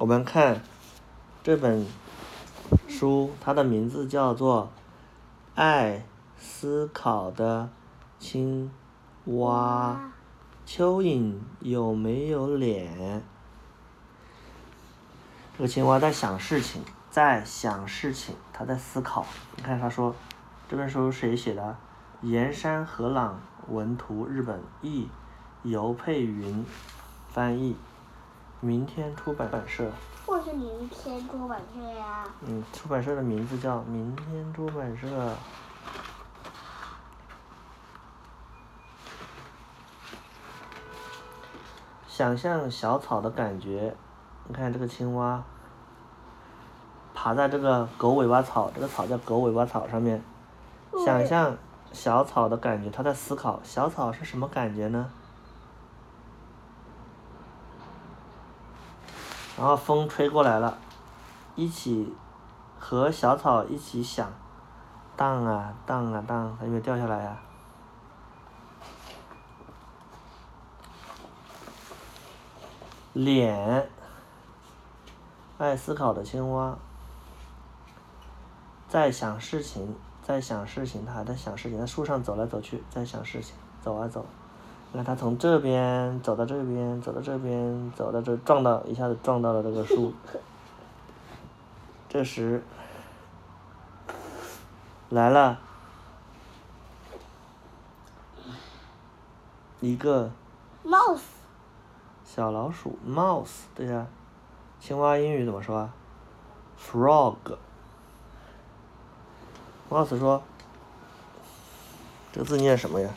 我们看这本书，它的名字叫做《爱思考的青蛙》。蚯蚓有没有脸？这个青蛙在想事情，在想事情，它在思考。你看，他说，这本书谁写的？岩山和朗文图，日本译，尤佩云翻译，明天出版社。或是明天出版社呀？嗯，出版社的名字叫明天出版社。想象小草的感觉，你看这个青蛙，爬在这个狗尾巴草，这个草叫狗尾巴草上面，想象小草的感觉，它在思考小草是什么感觉呢？然后风吹过来了，一起和小草一起想，荡啊荡啊荡，它有没有掉下来呀？脸，爱思考的青蛙，在想事情，在想事情，它还在想事情，在树上走来走去，在想事情，走啊走。你看，它从这边走到这边，走到这边，走到这，撞到一下子撞到了这个树。这时，来了一个 mouse 小老鼠，mouse，对呀。青蛙英语怎么说啊？frog。mouse 说：“这个字念什么呀？”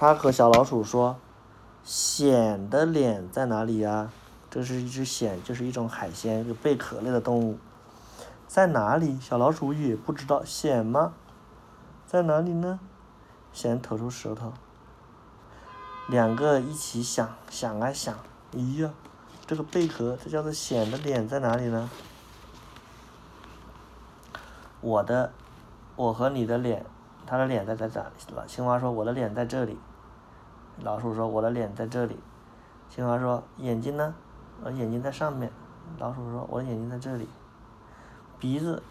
他和小老鼠说：“蚬的脸在哪里呀？这是一只蚬，就是一种海鲜，一个贝壳类的动物。在哪里？小老鼠也不知道。蚬吗？在哪里呢？蚬吐出舌头。两个一起想，想啊想，咦呀，这个贝壳，这叫做蚬的脸在哪里呢？我的，我和你的脸，他的脸在在这。青蛙说：“我的脸在这里。”老鼠说：“我的脸在这里。”青蛙说：“眼睛呢？我眼睛在上面。”老鼠说：“我的眼睛在这里。”鼻子，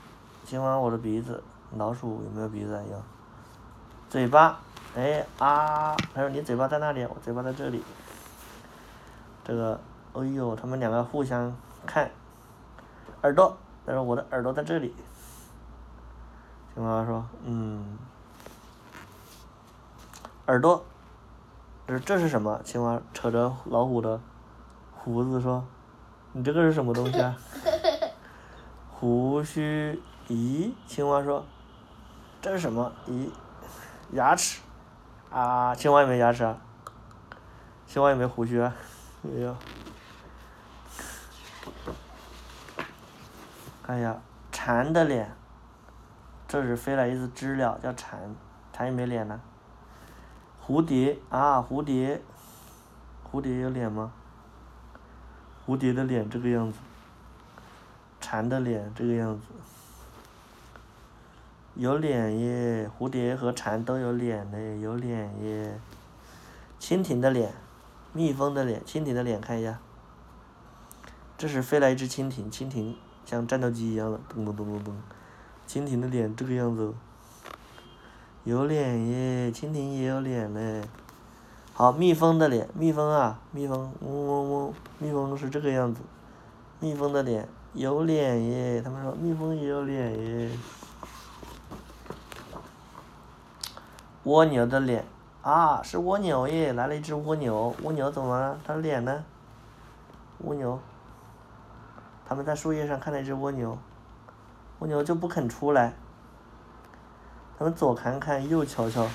青蛙我的鼻子。老鼠有没有鼻子啊？有。嘴巴，哎啊！他说：“你嘴巴在哪里？”我嘴巴在这里。这个，哎呦，他们两个互相看。耳朵，他说：“我的耳朵在这里。”青蛙说：“嗯，耳朵。”这这是什么？青蛙扯着老虎的胡子说：“你这个是什么东西啊？” 胡须，咦？青蛙说：“这是什么？咦？牙齿？啊？青蛙有没有牙齿啊？青蛙有没有胡须啊？没有。看一下，蝉的脸。这是飞来一只知了，叫蝉。蝉有没有脸呢？蝴蝶啊，蝴蝶，蝴蝶有脸吗？蝴蝶的脸这个样子，蝉的脸这个样子，有脸耶！蝴蝶和蝉都有脸嘞，有脸耶！蜻蜓的脸，蜜蜂的脸，蜻蜓的脸看一下，这是飞来一只蜻蜓，蜻蜓像战斗机一样的咚咚咚咚咚，蜻蜓的脸这个样子。有脸耶，蜻蜓也有脸嘞。好，蜜蜂的脸，蜜蜂啊，蜜蜂，嗡嗡嗡，蜜蜂是这个样子。蜜蜂的脸有脸耶，他们说蜜蜂也有脸耶。蜗牛的脸，啊，是蜗牛耶，来了一只蜗牛，蜗牛怎么了？它的脸呢？蜗牛，他们在树叶上看到一只蜗牛，蜗牛就不肯出来。他们左看看，右瞧瞧，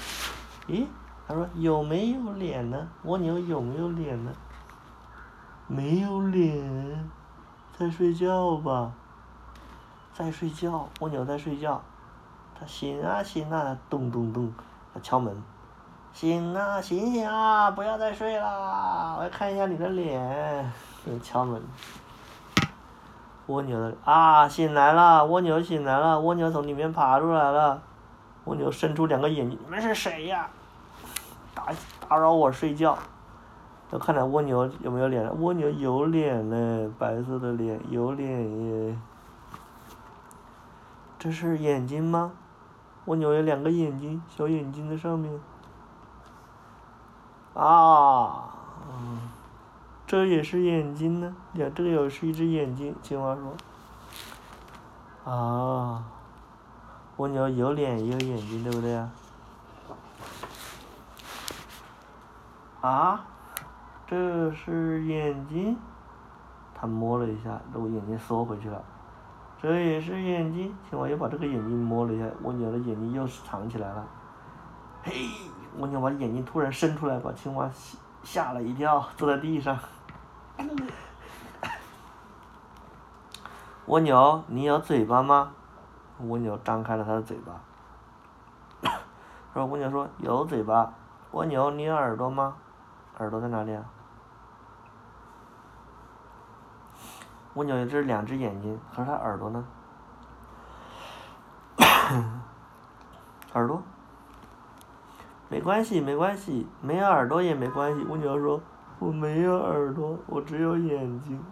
咦？他说有没有脸呢？蜗牛有没有脸呢？没有脸，在睡觉吧？在睡觉，蜗牛在睡觉。它醒啊醒啊，咚咚咚，它敲门。醒啊醒醒啊，不要再睡啦！我要看一下你的脸。敲门。蜗牛的啊，醒来了！蜗牛醒来了！蜗牛从里面爬出来了。蜗牛伸出两个眼睛，你们是谁呀？打打扰我睡觉！要看看蜗牛有没有脸，蜗牛有脸呢，白色的脸有脸耶。这是眼睛吗？蜗牛有两个眼睛，小眼睛在上面。啊，这也是眼睛呢，呀，这个也是一只眼睛。青蛙说。啊，蜗牛有脸也有眼睛，对不对啊？啊，这是眼睛，他摸了一下，这个眼睛缩回去了。这也是眼睛，青蛙又把这个眼睛摸了一下，蜗牛的眼睛又是藏起来了。嘿，蜗牛把眼睛突然伸出来，把青蛙吓吓了一跳，坐在地上。蜗牛，你有嘴巴吗？蜗牛张开了它的嘴巴。说蜗牛说有嘴巴。蜗牛，你有耳朵吗？耳朵在哪里啊？蜗牛这是两只眼睛，可是它耳朵呢？耳朵？没关系，没关系，没有耳朵也没关系。蜗牛说：“我没有耳朵，我只有眼睛。”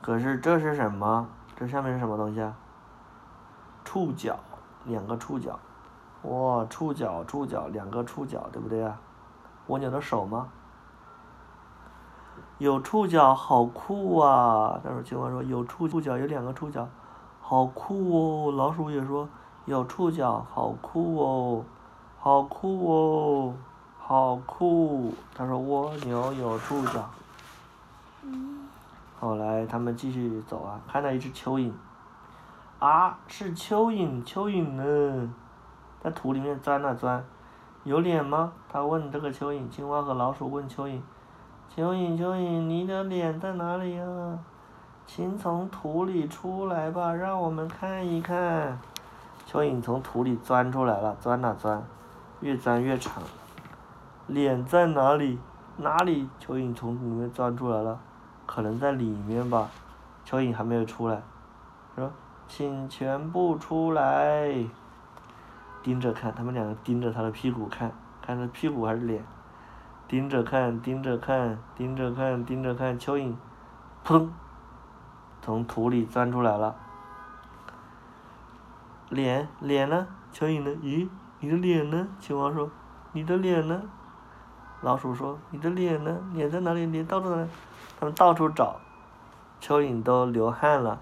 可是这是什么？这上面是什么东西啊？触角，两个触角。哇，触角，触角，两个触角，对不对啊？蜗牛的手吗？有触角，好酷啊！但是青蛙说有触触角，有两个触角，好酷哦。老鼠也说有触角，好酷哦，好酷哦，好酷。他说蜗牛有触角。来他们继续走啊，看到一只蚯蚓。啊，是蚯蚓，蚯蚓呢，在土里面钻啊钻。有脸吗？他问这个蚯蚓。青蛙和老鼠问蚯蚓：“蚯蚓，蚯蚓，你的脸在哪里呀？请从土里出来吧，让我们看一看。”蚯蚓从土里钻出来了，钻啊钻，越钻越长。脸在哪里？哪里？蚯蚓从里面钻出来了，可能在里面吧。蚯蚓还没有出来，说：“请全部出来。”盯着看，他们两个盯着他的屁股看，看他屁股还是脸？盯着看，盯着看，盯着看，盯着看，蚯蚓，扑通，从土里钻出来了。脸，脸呢？蚯蚓呢？咦，你的脸呢？青蛙说：“你的脸呢？”老鼠说：“你的脸呢？脸在哪里？脸到处呢？”他们到处找，蚯蚓都流汗了，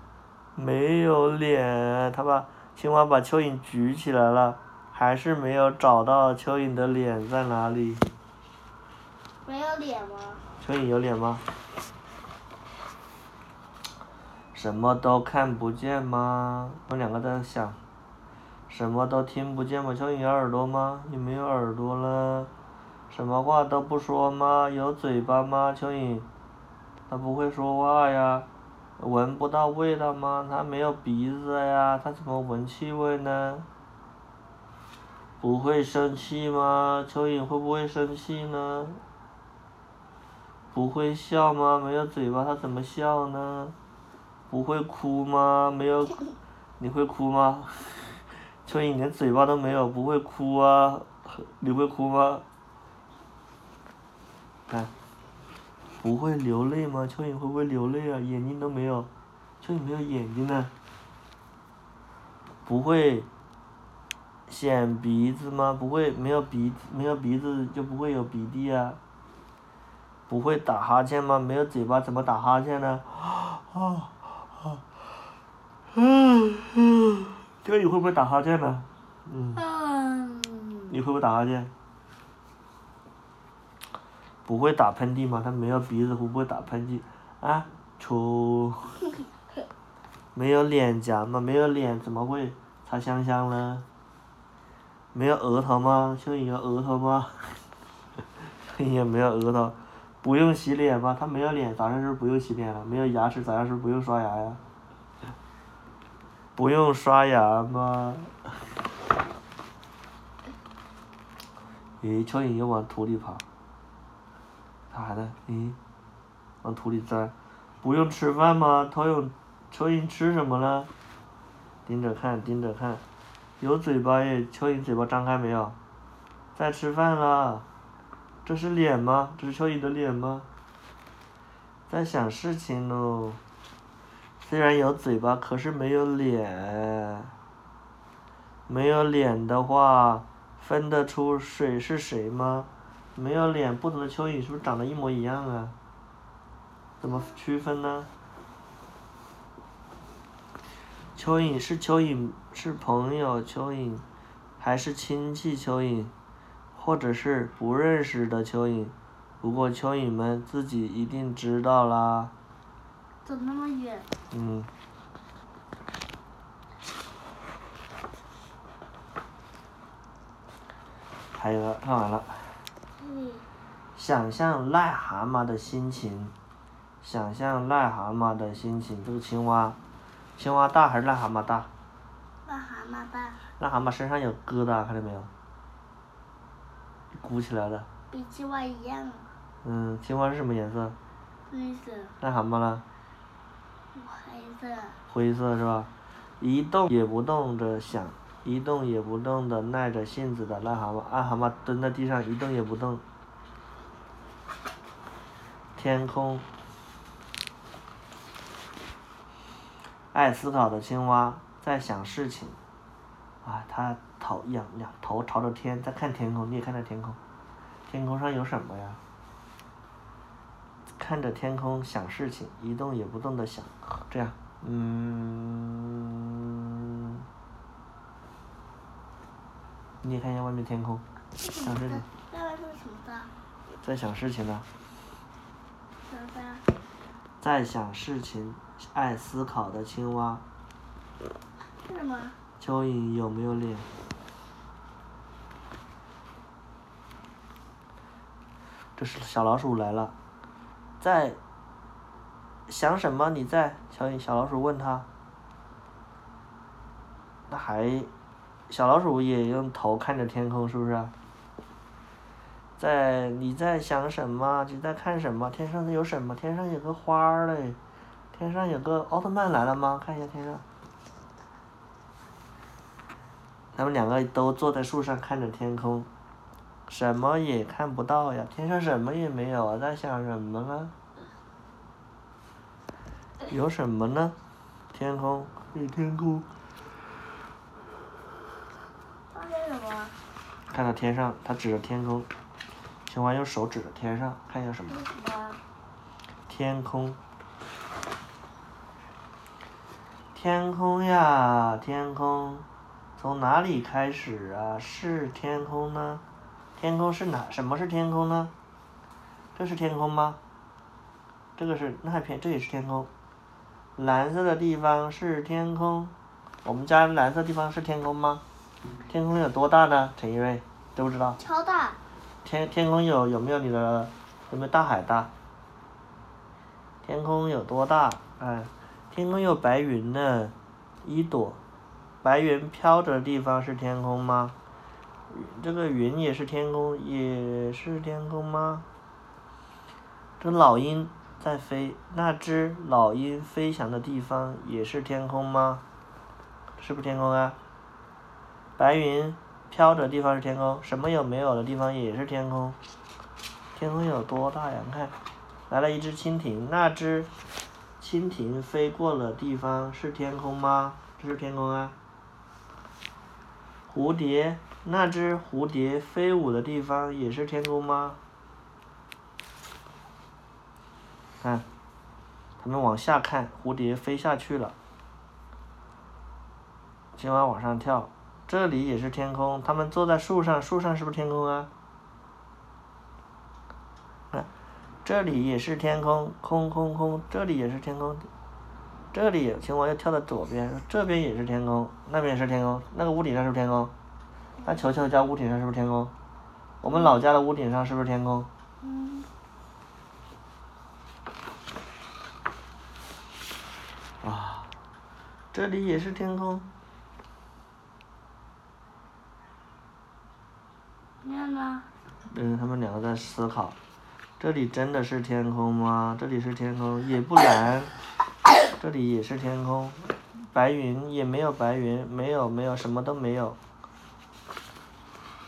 没有脸。他把青蛙把蚯蚓举起来了。还是没有找到蚯蚓的脸在哪里？没有脸吗？蚯蚓有脸吗？什么都看不见吗？我们两个在想。什么都听不见吗？蚯蚓有耳朵吗？你没有耳朵了。什么话都不说吗？有嘴巴吗？蚯蚓，它不会说话呀。闻不到味道吗？它没有鼻子呀，它怎么闻气味呢？不会生气吗？蚯蚓会不会生气呢？不会笑吗？没有嘴巴，它怎么笑呢？不会哭吗？没有，你会哭吗？蚯蚓连嘴巴都没有，不会哭啊？你会哭吗？看，不会流泪吗？蚯蚓会不会流泪啊？眼睛都没有，蚯蚓没有眼睛呢。不会。显鼻子吗？不会，没有鼻子没有鼻子就不会有鼻涕啊。不会打哈欠吗？没有嘴巴怎么打哈欠呢？啊啊啊！嗯嗯，这个你会不会打哈欠呢？嗯。你会不会打哈欠？不会打喷嚏吗？它没有鼻子，会不会打喷嚏？啊，出。没有脸颊吗？没有脸怎么会擦香香呢？没有额头吗？蚯蚓有额头吗？蚯蚓没有额头，不用洗脸吗？它没有脸，早上是不用洗脸了？没有牙齿，早上是不用刷牙呀？不用刷牙吗？咦，蚯蚓又往土里跑，啥呢？咦，往土里钻，不用吃饭吗？蚯蚓，蚯蚓吃什么了？盯着看，盯着看。有嘴巴耶，蚯蚓嘴巴张开没有？在吃饭了。这是脸吗？这是蚯蚓的脸吗？在想事情喽。虽然有嘴巴，可是没有脸。没有脸的话，分得出谁是谁吗？没有脸，不同的蚯蚓是不是长得一模一样啊？怎么区分呢？蚯蚓是蚯蚓，是朋友蚯蚓，还是亲戚蚯蚓，或者是不认识的蚯蚓？不过蚯蚓们自己一定知道啦。走那么远。嗯。还有个看完了。嗯。想象癞蛤蟆的心情，想象癞蛤蟆的心情。这个青蛙，青蛙大还是癞蛤蟆大？癞蛤蟆大。癞蛤蟆身上有疙瘩，看到没有？鼓起来了。比青蛙一样。嗯，青蛙是什么颜色？绿色。癞蛤蟆呢？灰色。灰色是吧？一动也不动的想，一动也不动的耐着性子的癞蛤蟆，癞蛤蟆蹲在地上一动也不动。天空。爱思考的青蛙在想事情，啊，它头仰仰头朝着天，在看天空，你也看着天空，天空上有什么呀？看着天空想事情，一动也不动的想，这样，嗯，你也看一下外面天空，想事情。在外面什么的？在想事情呢。什么？在想事情，爱思考的青蛙。蚯蚓有没有脸？这是小老鼠来了，在想什么？你在？小小老鼠问他。那还，小老鼠也用头看着天空，是不是？在你在想什么？你在看什么？天上有什么？天上有个花儿嘞，天上有个奥特曼来了吗？看一下天上。他们两个都坐在树上看着天空，什么也看不到呀，天上什么也没有啊，在想什么呢？有什么呢？天空，有天空。看见什么？看到天上，他指着天空。青蛙用手指着天上，看见什么？天空。天空呀，天空，从哪里开始啊？是天空呢？天空是哪？什么是天空呢？这是天空吗？这个是那片，这也是天空。蓝色的地方是天空。我们家蓝色地方是天空吗？天空有多大呢？陈一瑞，知不知道？超大。天天空有有没有你的有没有大海大？天空有多大？哎，天空有白云呢，一朵，白云飘着的地方是天空吗？这个云也是天空，也是天空吗？这老鹰在飞，那只老鹰飞翔的地方也是天空吗？是不是天空啊？白云。飘着地方是天空，什么有没有的地方也是天空。天空有多大呀？你看，来了一只蜻蜓，那只蜻蜓飞过了地方是天空吗？这是天空啊。蝴蝶，那只蝴蝶飞舞的地方也是天空吗？看，他们往下看，蝴蝶飞下去了。青蛙往上跳。这里也是天空，他们坐在树上，树上是不是天空啊？这里也是天空，空空空，这里也是天空，这里青蛙又跳到左边，这边也是天空，那边也是天空，那个屋顶上是不是天空？那球球家屋顶上是不是天空？我们老家的屋顶上是不是天空？嗯。啊，这里也是天空。嗯，他们两个在思考，这里真的是天空吗？这里是天空，也不蓝，这里也是天空，白云也没有白云，没有没有什么都没有。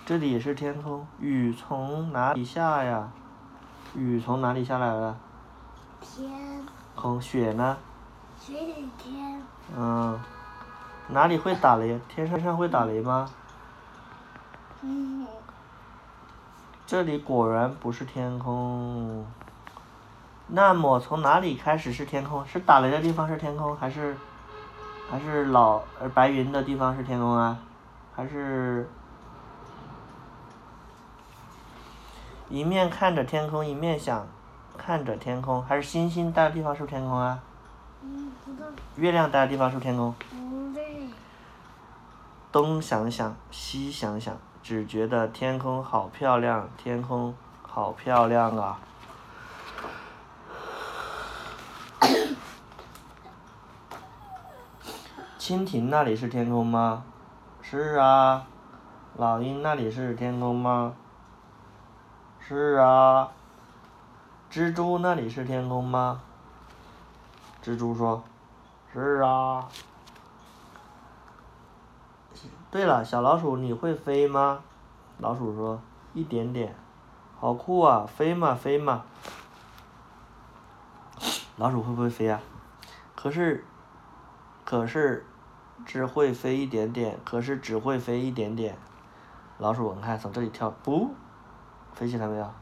这里也是天空。雨从哪里下呀？雨从哪里下来了？天，空。雪呢？雪里天，嗯。哪里会打雷？天上上会打雷吗？嗯，这里果然不是天空。那么从哪里开始是天空？是打雷的地方是天空，还是还是老呃白云的地方是天空啊？还是一面看着天空，一面想看着天空，还是星星待的地方是不是天空啊？嗯，月亮待的地方是不是天空？不对，东想想，西想想，只觉得天空好漂亮，天空好漂亮啊！蜻蜓那里是天空吗？是啊。老鹰那里是天空吗？是啊。蜘蛛那里是天空吗？蜘蛛说：“是啊。”对了，小老鼠，你会飞吗？老鼠说：“一点点。”好酷啊！飞嘛飞嘛。老鼠会不会飞呀、可是，可是，只会飞一点点，可是只会飞一点点。老鼠，你看从这里跳，不，飞起来没有？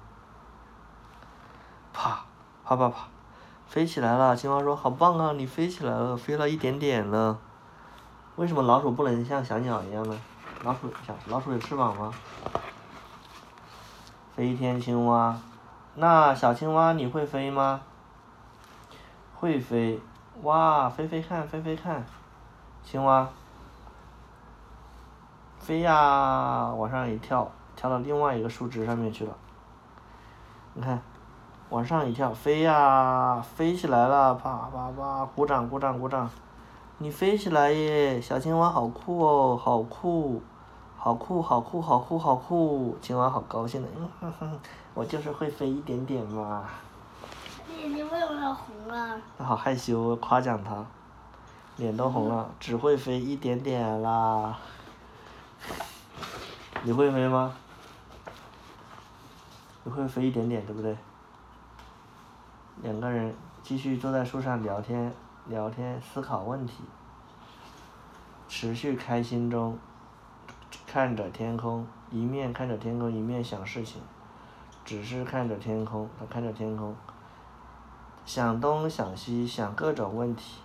啪，啪啪啪，飞起来了。青蛙说：“好棒啊，你飞起来了，飞了一点点了。”为什么老鼠不能像小鸟一样呢？老鼠小老鼠有翅膀吗？飞天青蛙，那小青蛙你会飞吗？会飞，哇，飞飞看，飞飞看，青蛙，飞呀，往上一跳，跳到另外一个树枝上面去了。你看，往上一跳，飞呀，飞起来了，啪啪啪，鼓掌鼓掌鼓掌。你飞起来耶，小青蛙好酷哦，好酷，好酷好酷好酷好酷，青蛙好高兴的，嗯哼哼，我就是会飞一点点嘛。眼睛为什么红了？他好害羞，夸奖他，脸都红了，只会飞一点点啦。你会飞吗？你会飞一点点，对不对？两个人继续坐在树上聊天，聊天思考问题，持续开心中，看着天空，一面看着天空，一面想事情，只是看着天空，他看着天空。想东想西，想各种问题。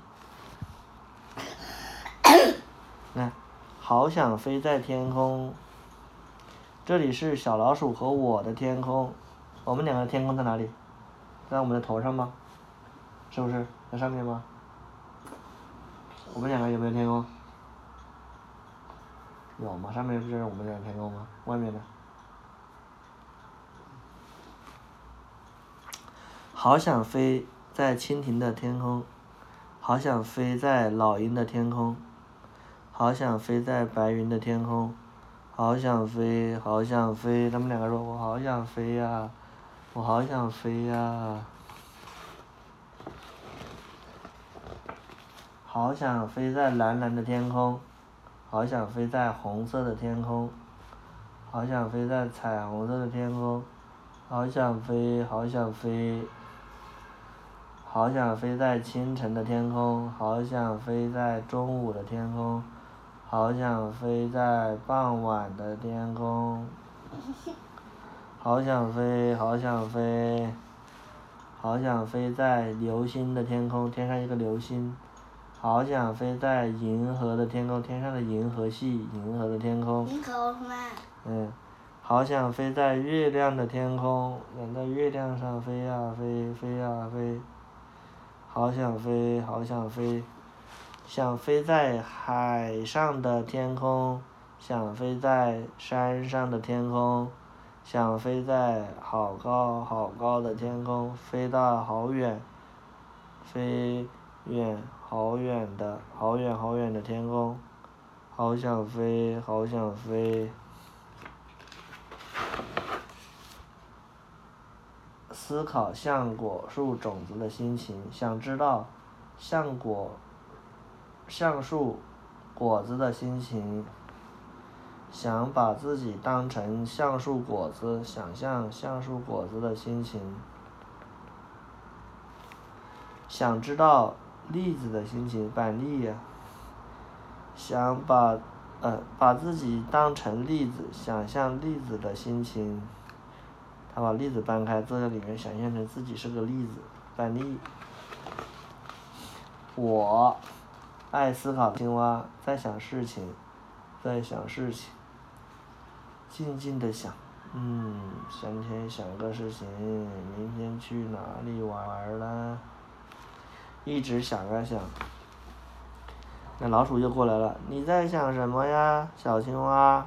看，好想飞在天空。这里是小老鼠和我的天空，我们两个天空在哪里？在我们的头上吗？是不是在上面吗？我们两个有没有天空？有吗？上面不就是我们俩的天空吗？外面呢？好想飞在蜻蜓的天空，好想飞在老鹰的天空，好想飞在白云的天空，好想飞，好想飞。他们两个说：“我好想飞呀，我好想飞呀。”好想飞在蓝蓝的天空，好想飞在红色的天空，好想飞在彩虹色的天空，好想飞，好想飞。好想飞在清晨的天空，好想飞在中午的天空，好想飞在傍晚的天空，好想飞，好想飞，好想飞在流星的天空，天上一个流星，好想飞在银河的天空，天上的银河系，银河的天空。嗯，好想飞在月亮的天空，想在月亮上飞呀飞，飞呀飞。好想飞，好想飞，想飞在海上的天空，想飞在山上的天空，想飞在好高好高的天空，飞到好远，飞远好远的好远好远的天空，好想飞，好想飞。思考像果树种子的心情，想知道橡果橡树果子的心情，想把自己当成橡树果子，想象橡树果子的心情。想知道栗子的心情，板栗呀。想把呃把自己当成栗子，想象栗子的心情。他把栗子搬开，坐在里面，想象成自己是个栗子，板栗。我爱思考，青蛙在想事情，在想事情，静静的想，嗯，今天想个事情，明天去哪里玩儿啦？一直想啊想，那老鼠又过来了，你在想什么呀，小青蛙？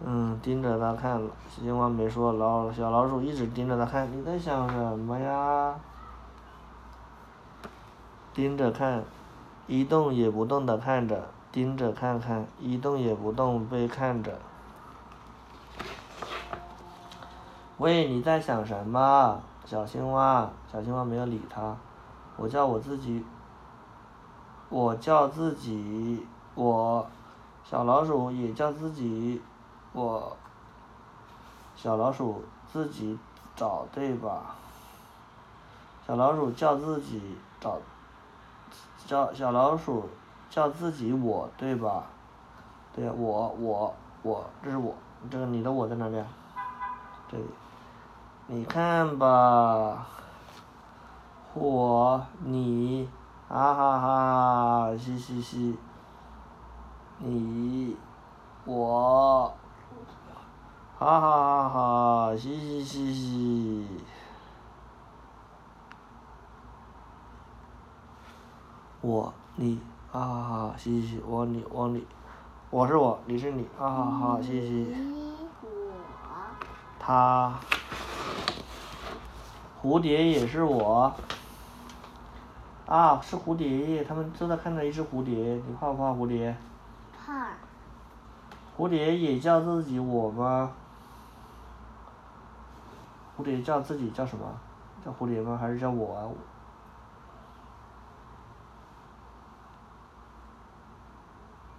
嗯，盯着它看，小青蛙没说，老小老鼠一直盯着它看，你在想什么呀？盯着看，一动也不动的看着，盯着看看，一动也不动被看着。喂，你在想什么，小青蛙？小青蛙没有理它。我叫我自己，我叫自己，我，小老鼠也叫自己，我，小老鼠自己找对吧？小老鼠叫自己找，叫小老鼠叫自己我对吧？对，我我我，这是我，这个你的我在哪边？这里，你看吧。我你，哈哈哈，嘻嘻嘻，你，我，哈哈哈哈，嘻嘻嘻嘻，我你，啊哈哈，嘻嘻嘻，我你我你，我是我，你是你，啊哈哈，嘻嘻。他。蝴蝶也是我。啊，是蝴蝶，他们正在看着一只蝴蝶，你怕不怕蝴蝶？怕。蝴蝶也叫自己我吗？蝴蝶叫自己叫什么？叫蝴蝶吗？还是叫我啊？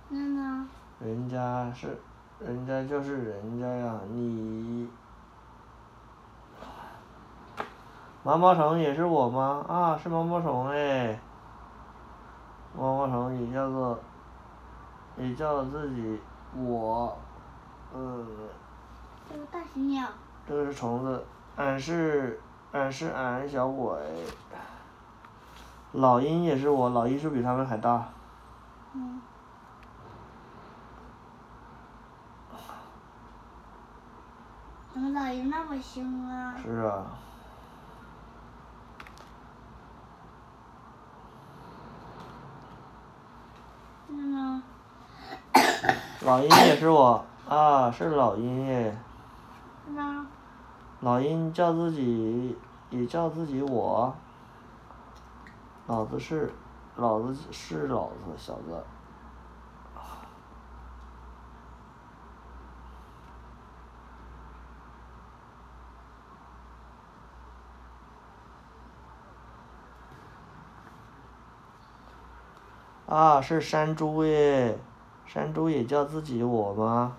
那呢？人家是，人家就是人家呀，你。毛毛虫也是我吗？啊，是毛毛虫哎。毛毛虫也叫做，也叫自己我，嗯。这个大型鸟。这个是虫子，俺是，俺是俺小鬼。老鹰也是我，老鹰是比他们还大。嗯。怎么老鹰那么凶啊？是啊。老鹰也是我，啊，是老鹰耶。老鹰叫自己，也叫自己我。老子是，老子是老子，小子。啊，是山猪耶。山猪也叫自己我吗？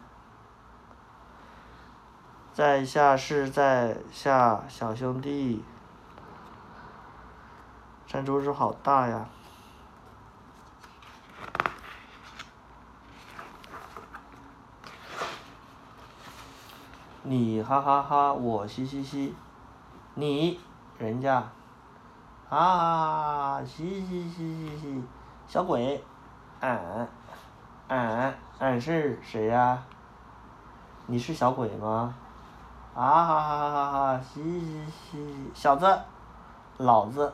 在下是在下小兄弟。山猪是好大呀！你哈哈哈，我嘻嘻嘻，你人家，啊嘻嘻嘻嘻嘻，小鬼，俺。俺俺是谁呀？你是小鬼吗？啊哈哈哈哈哈！嘻嘻嘻，小子，老子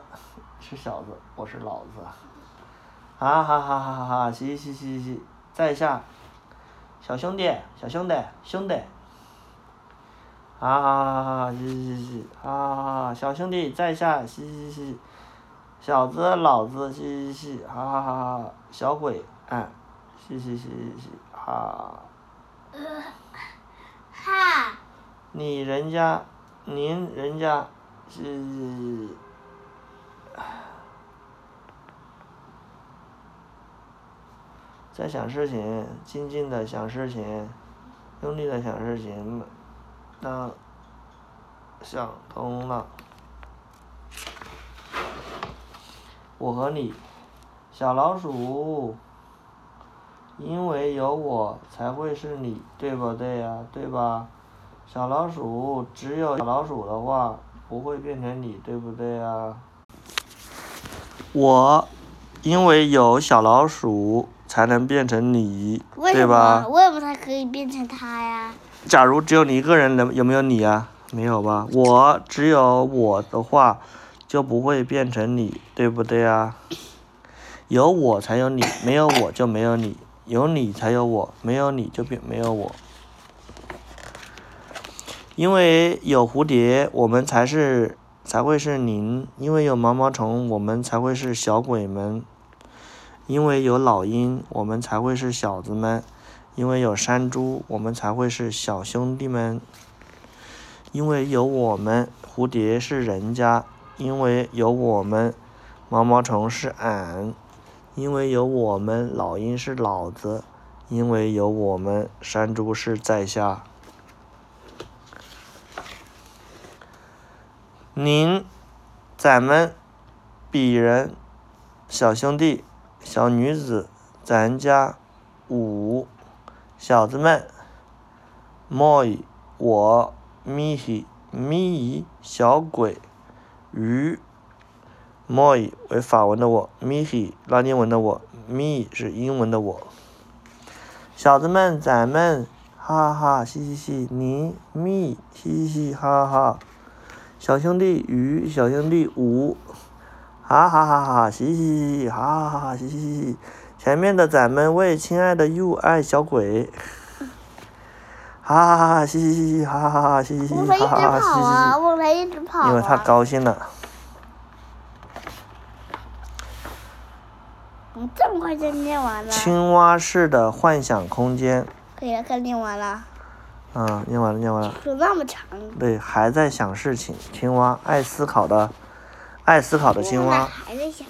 是小子，我是老子。啊哈哈哈哈哈！嘻嘻嘻嘻，在下小兄弟，小兄弟，兄弟。啊哈哈哈哈！嘻嘻嘻，啊哈哈小兄弟在下，嘻嘻嘻，小子，老子，嘻嘻嘻，哈哈哈哈！小鬼，俺。嘻嘻嘻嘻，哈。哈。你人家，您人家，是，在想事情，静静的想事情。用力的想事情，当想通了。我和你，小老鼠，因为有我才会是你，对不对呀？对吧？小老鼠，只有小老鼠的话，不会变成你，对不对呀？我，因为有小老鼠，才能变成你，对吧？为什么才可以变成它呀？假如只有你一个人，能有没有你呀？没有吧？我只有我的话。就不会变成你，对不对啊？有我才有你，没有我就没有你；有你才有我，没有你就变没有我。因为有蝴蝶，我们才是才会是您；因为有毛毛虫，我们才会是小鬼们；因为有老鹰，我们才会是小子们；因为有山猪，我们才会是小兄弟们；因为有我们，蝴蝶是人家。因为有我们，毛毛虫是俺；因为有我们，老鹰是老子；因为有我们，山猪是在下。您，咱们，鄙人，小兄弟，小女子，咱家，五，小子们，moi，我，咪西，咪，小鬼。鱼，moi 为法文的我，mi 拉丁文的我，me 是英文的我。小子们，咱们，哈哈哈，嘻嘻嘻，你，me，嘻嘻嘻，哈哈哈。小兄弟鱼，小兄弟五，哈哈哈哈，嘻嘻嘻，哈哈哈，嘻嘻嘻。前面的咱们为亲爱的 you 爱小鬼。哈哈哈！嘻嘻嘻嘻，哈哈哈！嘻嘻嘻，哈哈哈！嘻嘻嘻。我来一直跑啊！因为他高兴了。你这么快就念完了？青蛙式的幻想空间。可以了，可以念完了。嗯，念完了，念完了。说那么长。对，还在想事情。青蛙，爱思考的，爱思考的青蛙。还在想。